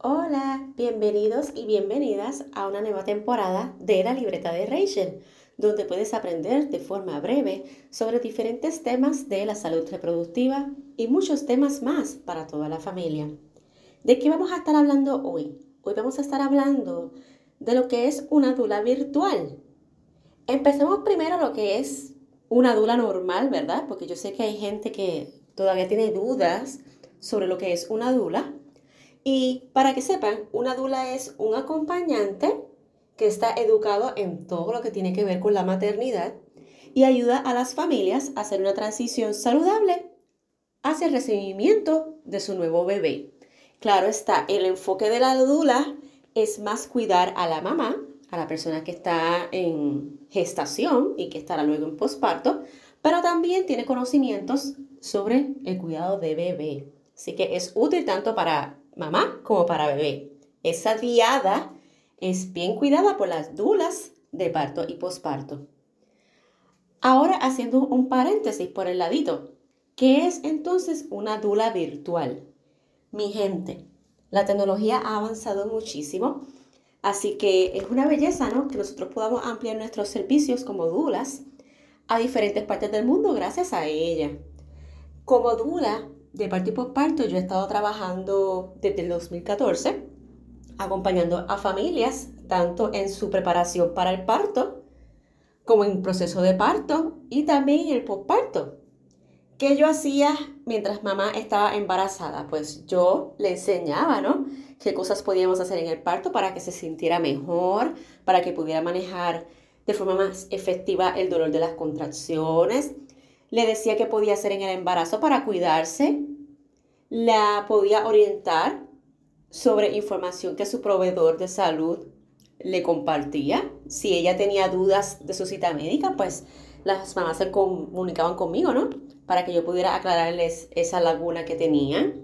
Hola, bienvenidos y bienvenidas a una nueva temporada de la libreta de Rachel, donde puedes aprender de forma breve sobre diferentes temas de la salud reproductiva y muchos temas más para toda la familia. ¿De qué vamos a estar hablando hoy? Hoy vamos a estar hablando de lo que es una dula virtual. Empecemos primero lo que es una dula normal, ¿verdad? Porque yo sé que hay gente que todavía tiene dudas sobre lo que es una dula. Y para que sepan, una dula es un acompañante que está educado en todo lo que tiene que ver con la maternidad y ayuda a las familias a hacer una transición saludable hacia el recibimiento de su nuevo bebé. Claro está, el enfoque de la dula es más cuidar a la mamá, a la persona que está en gestación y que estará luego en posparto, pero también tiene conocimientos sobre el cuidado de bebé. Así que es útil tanto para mamá como para bebé. Esa diada es bien cuidada por las dulas de parto y posparto. Ahora haciendo un paréntesis por el ladito, ¿qué es entonces una dula virtual? Mi gente, la tecnología ha avanzado muchísimo, así que es una belleza, ¿no? Que nosotros podamos ampliar nuestros servicios como dulas a diferentes partes del mundo gracias a ella. Como dula, de parto y posparto, yo he estado trabajando desde el 2014, acompañando a familias, tanto en su preparación para el parto, como en proceso de parto y también en el posparto. ¿Qué yo hacía mientras mamá estaba embarazada? Pues yo le enseñaba, ¿no? Qué cosas podíamos hacer en el parto para que se sintiera mejor, para que pudiera manejar de forma más efectiva el dolor de las contracciones, le decía qué podía hacer en el embarazo para cuidarse, la podía orientar sobre información que su proveedor de salud le compartía. Si ella tenía dudas de su cita médica, pues las mamás se comunicaban conmigo, ¿no? Para que yo pudiera aclararles esa laguna que tenían.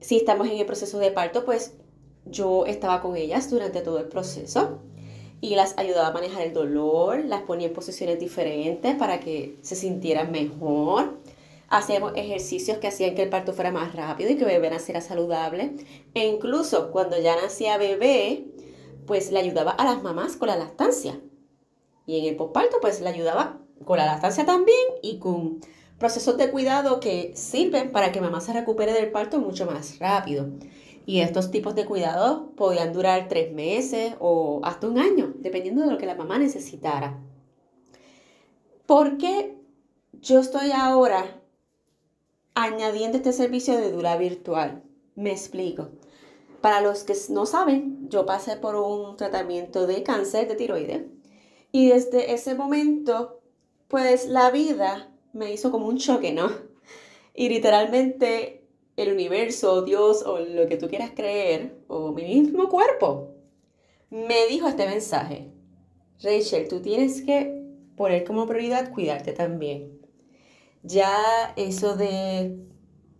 Si estamos en el proceso de parto, pues yo estaba con ellas durante todo el proceso y las ayudaba a manejar el dolor, las ponía en posiciones diferentes para que se sintieran mejor. Hacíamos ejercicios que hacían que el parto fuera más rápido y que bebé naciera saludable. E incluso cuando ya nacía bebé, pues le ayudaba a las mamás con la lactancia. Y en el posparto, pues le ayudaba con la lactancia también y con procesos de cuidado que sirven para que mamá se recupere del parto mucho más rápido. Y estos tipos de cuidados podían durar tres meses o hasta un año, dependiendo de lo que la mamá necesitara. ¿Por qué yo estoy ahora añadiendo este servicio de dura virtual? Me explico. Para los que no saben, yo pasé por un tratamiento de cáncer de tiroides y desde ese momento, pues la vida me hizo como un choque, ¿no? Y literalmente el universo, Dios o lo que tú quieras creer, o mi mismo cuerpo, me dijo este mensaje. Rachel, tú tienes que poner como prioridad cuidarte también. Ya eso de,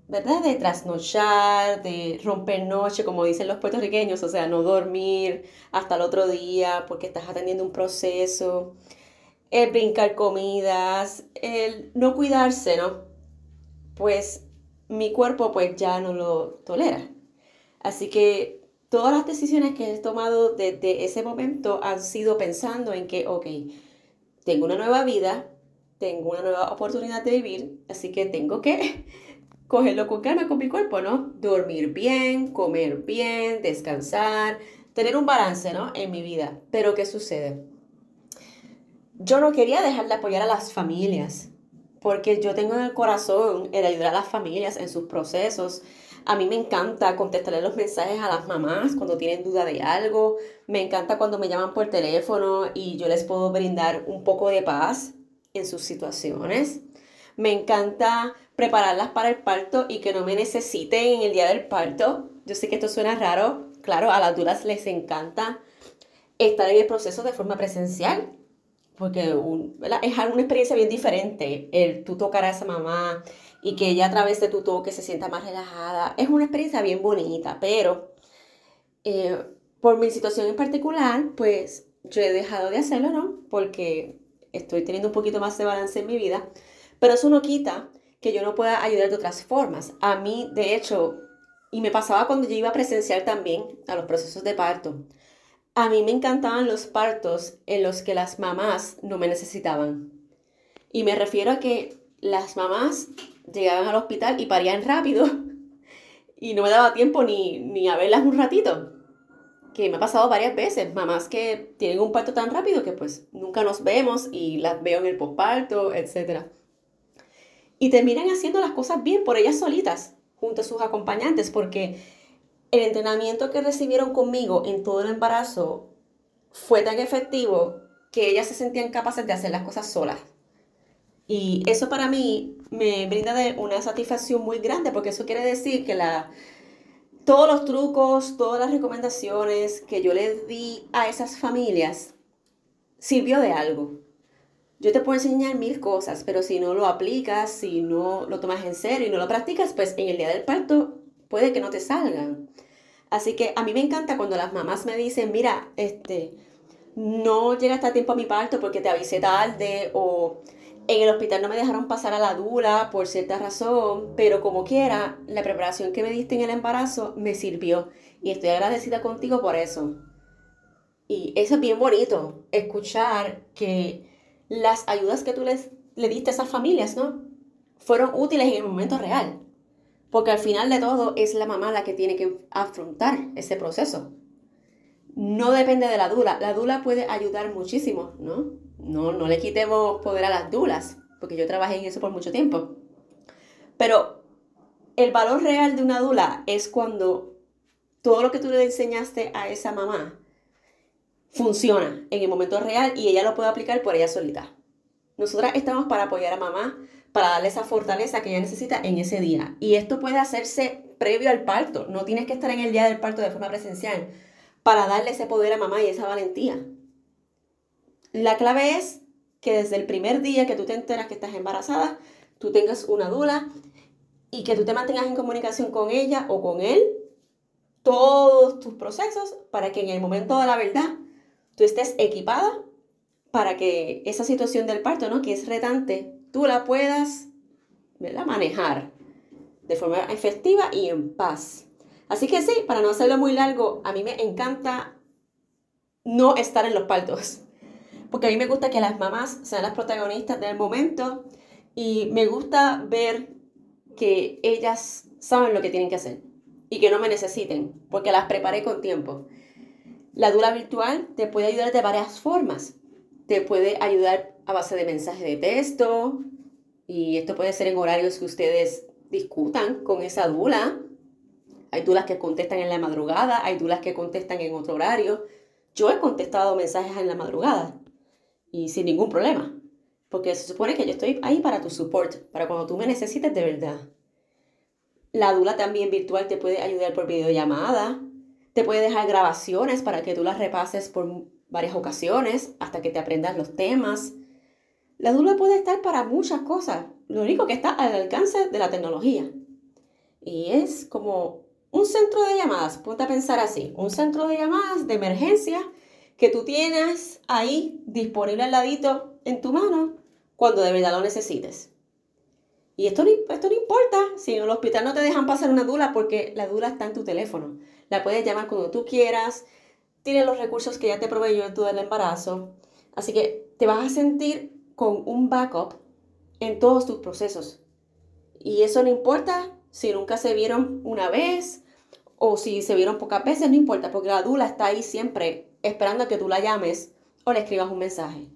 ¿verdad? De trasnochar, de romper noche, como dicen los puertorriqueños, o sea, no dormir hasta el otro día porque estás atendiendo un proceso, el brincar comidas, el no cuidarse, ¿no? Pues mi cuerpo pues ya no lo tolera. Así que todas las decisiones que he tomado desde ese momento han sido pensando en que, ok, tengo una nueva vida, tengo una nueva oportunidad de vivir, así que tengo que cogerlo con calma con mi cuerpo, ¿no? Dormir bien, comer bien, descansar, tener un balance, ¿no? En mi vida. Pero ¿qué sucede? Yo no quería dejar de apoyar a las familias porque yo tengo en el corazón el ayudar a las familias en sus procesos. A mí me encanta contestarle los mensajes a las mamás cuando tienen duda de algo. Me encanta cuando me llaman por teléfono y yo les puedo brindar un poco de paz en sus situaciones. Me encanta prepararlas para el parto y que no me necesiten en el día del parto. Yo sé que esto suena raro. Claro, a las dudas les encanta estar en el proceso de forma presencial porque es una experiencia bien diferente el tú tocar a esa mamá y que ella a través de tu toque se sienta más relajada. Es una experiencia bien bonita, pero eh, por mi situación en particular, pues yo he dejado de hacerlo, ¿no? Porque estoy teniendo un poquito más de balance en mi vida, pero eso no quita que yo no pueda ayudar de otras formas. A mí, de hecho, Y me pasaba cuando yo iba a presenciar también a los procesos de parto. A mí me encantaban los partos en los que las mamás no me necesitaban. Y me refiero a que las mamás llegaban al hospital y parían rápido y no me daba tiempo ni, ni a verlas un ratito. Que me ha pasado varias veces, mamás que tienen un parto tan rápido que pues nunca nos vemos y las veo en el posparto, etc. Y terminan haciendo las cosas bien por ellas solitas, junto a sus acompañantes, porque el entrenamiento que recibieron conmigo en todo el embarazo fue tan efectivo que ellas se sentían capaces de hacer las cosas solas. Y eso para mí me brinda de una satisfacción muy grande porque eso quiere decir que la, todos los trucos, todas las recomendaciones que yo les di a esas familias sirvió de algo. Yo te puedo enseñar mil cosas, pero si no lo aplicas, si no lo tomas en serio y no lo practicas, pues en el día del parto puede que no te salgan. Así que a mí me encanta cuando las mamás me dicen, mira, este, no llega hasta tiempo a mi parto porque te avisé tarde o en el hospital no me dejaron pasar a la dula por cierta razón, pero como quiera, la preparación que me diste en el embarazo me sirvió y estoy agradecida contigo por eso. Y eso es bien bonito, escuchar que las ayudas que tú les, le diste a esas familias, ¿no? Fueron útiles en el momento real. Porque al final de todo es la mamá la que tiene que afrontar ese proceso. No depende de la dula. La dula puede ayudar muchísimo, ¿no? No, no le quitemos poder a las dulas, porque yo trabajé en eso por mucho tiempo. Pero el valor real de una dula es cuando todo lo que tú le enseñaste a esa mamá funciona en el momento real y ella lo puede aplicar por ella solita. Nosotras estamos para apoyar a mamá, para darle esa fortaleza que ella necesita en ese día. Y esto puede hacerse previo al parto. No tienes que estar en el día del parto de forma presencial para darle ese poder a mamá y esa valentía. La clave es que desde el primer día que tú te enteras que estás embarazada, tú tengas una dula y que tú te mantengas en comunicación con ella o con él todos tus procesos para que en el momento de la verdad tú estés equipada para que esa situación del parto, ¿no? que es retante, tú la puedas manejar de forma efectiva y en paz. Así que sí, para no hacerlo muy largo, a mí me encanta no estar en los partos porque a mí me gusta que las mamás sean las protagonistas del momento y me gusta ver que ellas saben lo que tienen que hacer y que no me necesiten, porque las preparé con tiempo. La dura virtual te puede ayudar de varias formas. Te puede ayudar a base de mensaje de texto, y esto puede ser en horarios que ustedes discutan con esa dula. Hay dulas que contestan en la madrugada, hay dulas que contestan en otro horario. Yo he contestado mensajes en la madrugada y sin ningún problema. Porque se supone que yo estoy ahí para tu support, para cuando tú me necesites de verdad. La Dula también virtual te puede ayudar por videollamada, te puede dejar grabaciones para que tú las repases por varias ocasiones hasta que te aprendas los temas. La Dula puede estar para muchas cosas, lo único que está al alcance de la tecnología. Y es como un centro de llamadas, ponte a pensar así, un centro de llamadas de emergencia que tú tienes ahí disponible al ladito en tu mano cuando de verdad lo necesites. Y esto no, esto no importa si en el hospital no te dejan pasar una dula porque la dula está en tu teléfono. La puedes llamar cuando tú quieras, tiene los recursos que ya te proveyó en todo el embarazo. Así que te vas a sentir con un backup en todos tus procesos. Y eso no importa si nunca se vieron una vez o si se vieron pocas veces, no importa, porque la dula está ahí siempre esperando a que tú la llames o le escribas un mensaje.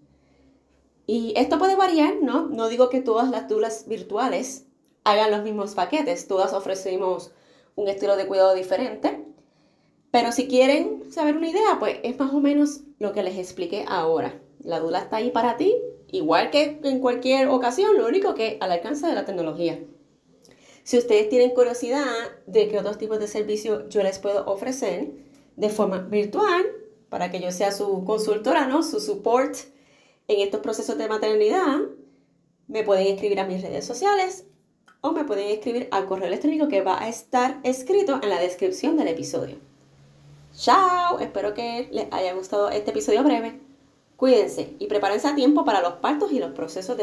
Y esto puede variar, ¿no? No digo que todas las dulas virtuales hagan los mismos paquetes, todas ofrecemos un estilo de cuidado diferente, pero si quieren saber una idea, pues es más o menos lo que les expliqué ahora. La dula está ahí para ti, igual que en cualquier ocasión, lo único que al alcance de la tecnología. Si ustedes tienen curiosidad de qué otros tipos de servicios yo les puedo ofrecer de forma virtual, para que yo sea su consultora, ¿no? Su support en estos procesos de maternidad, me pueden escribir a mis redes sociales o me pueden escribir al correo electrónico que va a estar escrito en la descripción del episodio. Chao, espero que les haya gustado este episodio breve. Cuídense y prepárense a tiempo para los partos y los procesos de